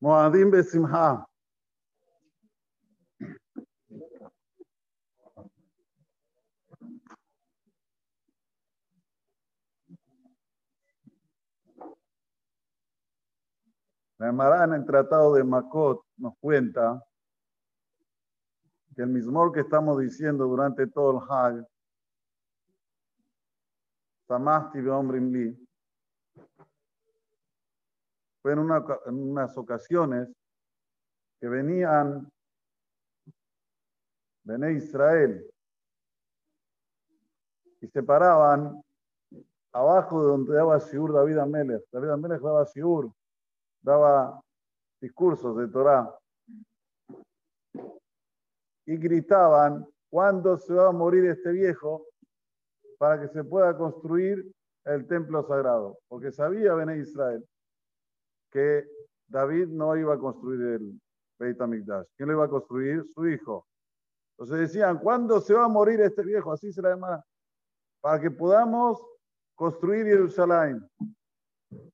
Moadim Besimha. La en el Tratado de Makot nos cuenta que el mismo que estamos diciendo durante todo el Hag, Samasti Beomrim fue en, una, en unas ocasiones que venían Bené Israel y se paraban abajo de donde daba Siur David Amelech. David Amelech daba Siur, daba discursos de Torah y gritaban, ¿cuándo se va a morir este viejo para que se pueda construir el templo sagrado? Porque sabía Bené Israel que David no iba a construir el Beit HaMikdash. ¿Quién lo iba a construir? Su hijo. Entonces decían, ¿cuándo se va a morir este viejo? Así se la. Para que podamos construir Jerusalén.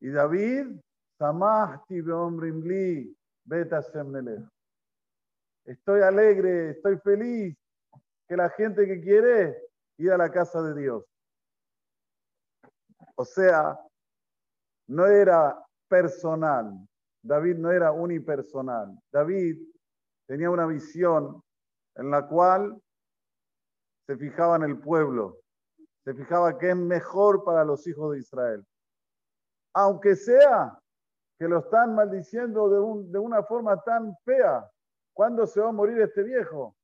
Y David, Samahti Beomrimli, Beta Estoy alegre, estoy feliz que la gente que quiere ir a la casa de Dios. O sea, no era personal. David no era unipersonal. David tenía una visión en la cual se fijaba en el pueblo, se fijaba que es mejor para los hijos de Israel. Aunque sea que lo están maldiciendo de, una forma tan fea, ¿cuándo se va a morir este viejo?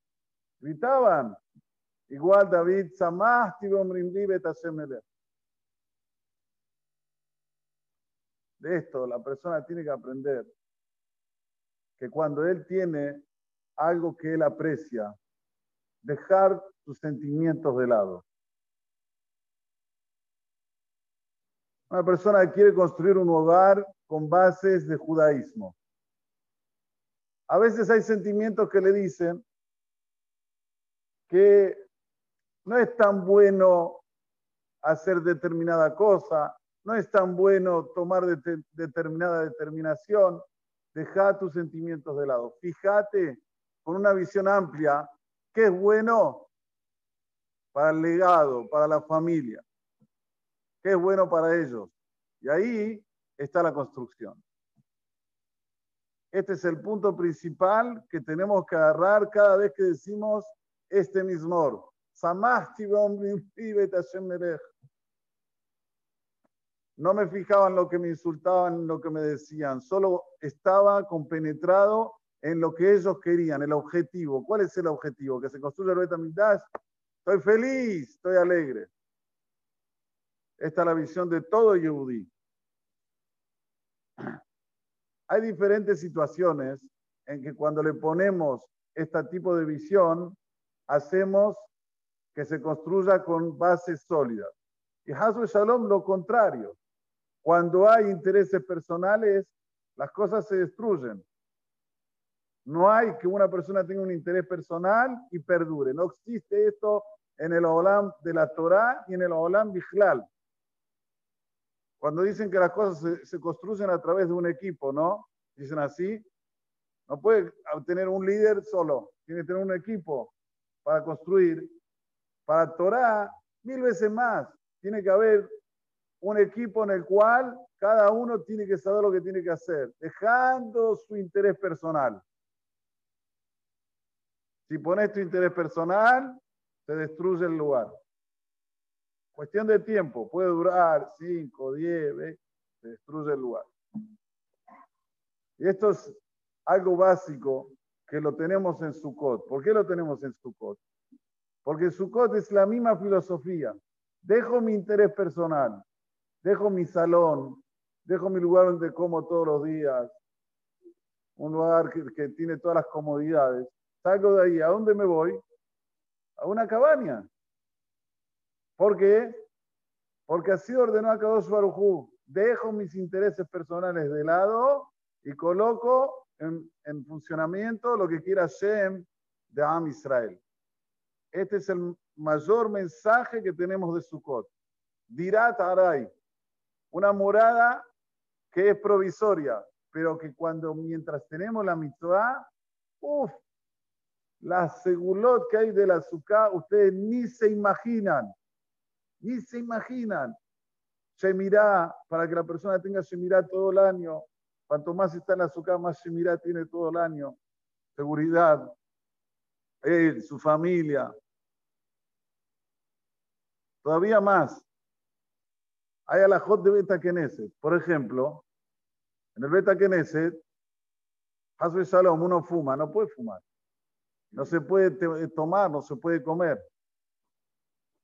Gritaban. Igual David, Samah, de esto, la persona tiene que aprender que cuando él tiene algo que él aprecia, dejar sus sentimientos de lado. Una persona quiere construir un hogar con bases de judaísmo. A veces hay sentimientos que le dicen que no es tan bueno hacer determinada cosa, no es tan bueno tomar determinada determinación. Deja tus sentimientos de lado. Fíjate con una visión amplia qué es bueno para el legado, para la familia, qué es bueno para ellos. Y ahí está la construcción. Este es el punto principal que tenemos que agarrar cada vez que decimos este mismo. Samasti no me fijaba en lo que me insultaban, lo que me decían, solo estaba compenetrado en lo que ellos querían, el objetivo. ¿Cuál es el objetivo? Que se construya el Betamigdash. Estoy feliz, estoy alegre. Esta es la visión de todo Yehudi. Hay diferentes situaciones en que cuando le ponemos este tipo de visión, hacemos que se construya con bases sólidas. Y Hasu Shalom lo contrario. Cuando hay intereses personales, las cosas se destruyen. No hay que una persona tenga un interés personal y perdure. No existe esto en el Olam de la Torah y en el Olam Bijlal. Cuando dicen que las cosas se, construyen a través de un equipo, ¿no? Dicen así. No puede tener un líder solo. Tiene que tener un equipo para construir. Para Torah, mil veces más. Tiene que haber un equipo en el cual cada uno tiene que saber lo que tiene que hacer, dejando su interés personal. Si pones tu interés personal, se destruye el lugar. Cuestión de tiempo, puede durar 5, 10, se destruye el lugar. Y esto es algo básico que lo tenemos en Sukkot. ¿Por qué lo tenemos en Sukkot? Porque Sukkot es la misma filosofía. Dejo mi interés personal, Dejo mi salón, dejo mi lugar donde como todos los días, un lugar que, tiene todas las comodidades. Salgo de ahí, ¿a dónde me voy? A una cabaña. ¿Por qué? Porque así ordenó a Kadosh Barujú. Dejo mis intereses personales de lado y coloco en, en funcionamiento lo que quiera Shem de Am Israel. Este es el mayor mensaje que tenemos de Sukkot. Dirá Taray, una morada que es provisoria. pero que cuando mientras tenemos la mitzvah, uff, la segulot que hay de la azúcar, ustedes ni se imaginan, ni se imaginan. Shemirá, para que la persona tenga Shemirá todo el año, cuanto más está en la azúcar, más Shemirá tiene todo el año. Seguridad, él, su familia. Todavía más. Hay alajot de Beta Knesset. Por ejemplo, en el Beta Knesset, Hasbe Shalom, uno fuma, no puede fumar. No se puede tomar, no se puede comer.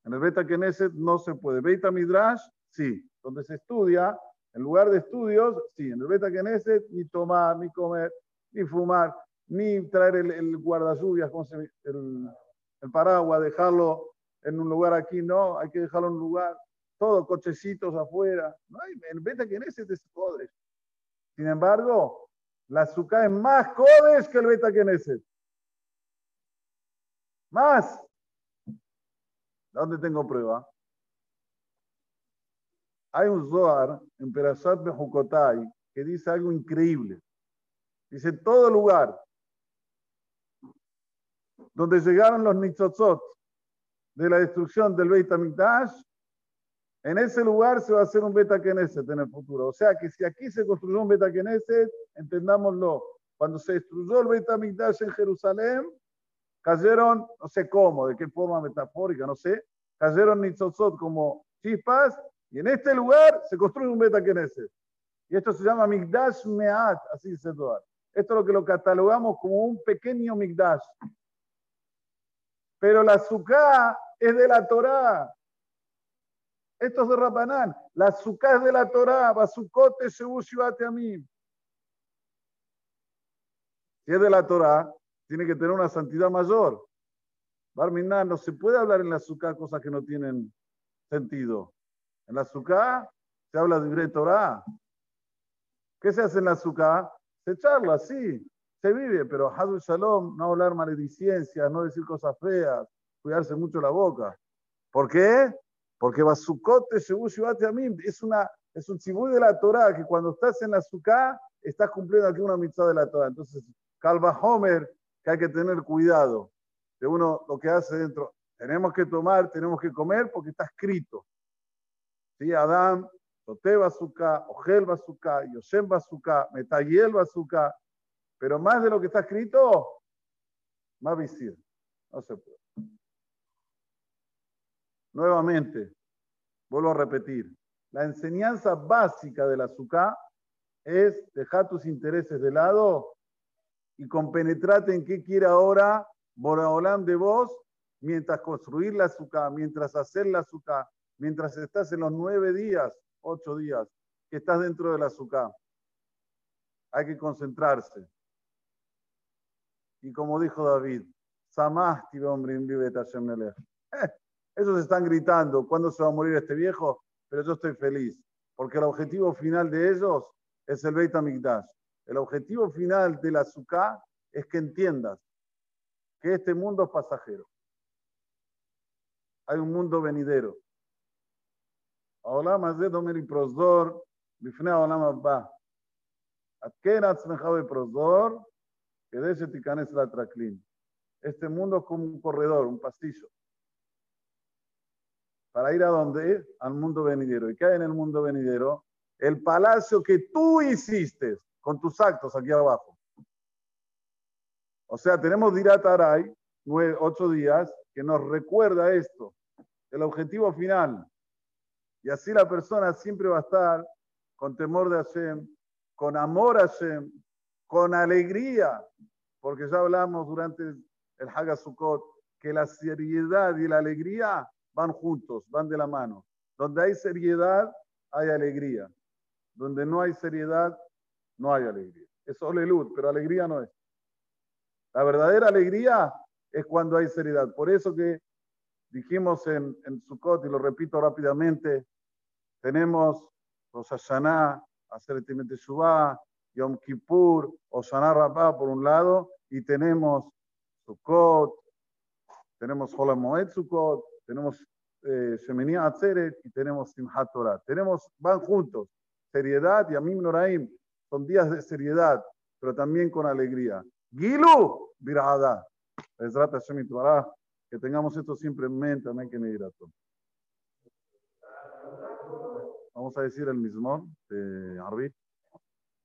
En el Beta Knesset no se puede. Beta Midrash, sí. Donde se estudia, en lugar de estudios, sí. En el Beta Knesset, ni tomar, ni comer, ni fumar, ni traer el, el guardalluvias, el, el paraguas, dejarlo en un lugar aquí, no. Hay que dejarlo en un lugar. Todo, cochecitos afuera. No hay, el Beta Knesset es codes. Sin embargo, la azúcar es más codes que el Beta Knesset. Más. ¿Dónde tengo prueba? Hay un Zohar en Perashat Bejukotai que dice algo increíble. Dice, todo lugar donde llegaron los Nitzotzot de la destrucción del Beit HaMikdash, en ese lugar se va a hacer un Beta Knesset en el futuro. O sea que si aquí se construyó un Beta Knesset, entendámoslo, cuando se destruyó el Beit HaMikdash en Jerusalén, cayeron, no sé cómo, de qué forma metafórica, no sé, cayeron Nitzotzot como chispas, y en este lugar se construye un Beta Knesset. Y esto se llama Migdash Meat, así dice todo. Esto es lo que lo catalogamos como un pequeño Migdash. Pero la azúcar es de la Torá. Esto es de Rabanán. La azúcar es de la Torá. Basukote se a mí. Si es de la Torá, tiene que tener una santidad mayor. Barminan, no se puede hablar en la azúcar cosas que no tienen sentido. En la azúcar se habla de Torah. ¿Qué se hace en la azúcar? Se charla, sí, se vive, pero Hazul Shalom, no hablar maledicencias, no decir cosas feas, cuidarse mucho la boca. ¿Por qué? Porque Basukote es, una, es un chibuy de la Torah que cuando estás en la azúcar estás cumpliendo aquí una mitzvah de la Torah. Entonces, Calva Homer que hay que tener cuidado de uno lo que hace dentro. Tenemos que tomar, tenemos que comer porque está escrito. ¿Sí? Adán, Sote Bazuka, Ogel Bazuka, Yosem Bazuka, Metayel Bazuka. Pero más de lo que está escrito, más visir. No se puede. Nuevamente, vuelvo a repetir. La enseñanza básica del azúcar es dejar tus intereses de lado y compenetrate en qué quiere ahora Boraholam de vos mientras construir la azúcar, mientras hacer la azúcar, mientras estás en los nueve días, ocho días que estás dentro del azúcar. Hay que concentrarse. Y como dijo David, Samasti hombre eh, ellos están gritando, ¿cuándo se va a morir este viejo? Pero yo estoy feliz, porque el objetivo final de ellos es el Beit HaMikdash. El objetivo final de la Sukkah es que entiendas que este mundo es pasajero. Hay un mundo venidero. Este mundo es como un corredor, un pasillo. Para ir a dónde? Al mundo venidero. ¿Y qué hay en el mundo venidero? El palacio que tú hiciste con tus actos aquí abajo. O sea, tenemos Dirat Aray, ocho días, que nos recuerda esto, el objetivo final. Y así la persona siempre va a estar con temor de Hashem, con amor a Hashem, con alegría, porque ya hablamos durante el Hagasukot que la seriedad y la alegría van juntos, van de la mano. Donde hay seriedad, hay alegría. Donde no hay seriedad, no hay alegría. Es luz, pero alegría no es. La verdadera alegría es cuando hay seriedad. Por eso que dijimos en, en Sukkot, y lo repito rápidamente, tenemos Rosh Hashanah, Hacer Shubá, Yom Kippur, Osana Rabbah por un lado, y tenemos Sukkot, tenemos Holam Moed Sukkot, tenemos eh, Shemini Atzeret y tenemos Simchat Torah. Tenemos, van juntos seriedad y Amim Noraim. son días de seriedad, pero también con alegría. Gilu, virada. Que tengamos esto siempre en mente, amén, que Vamos a decir el mismo de.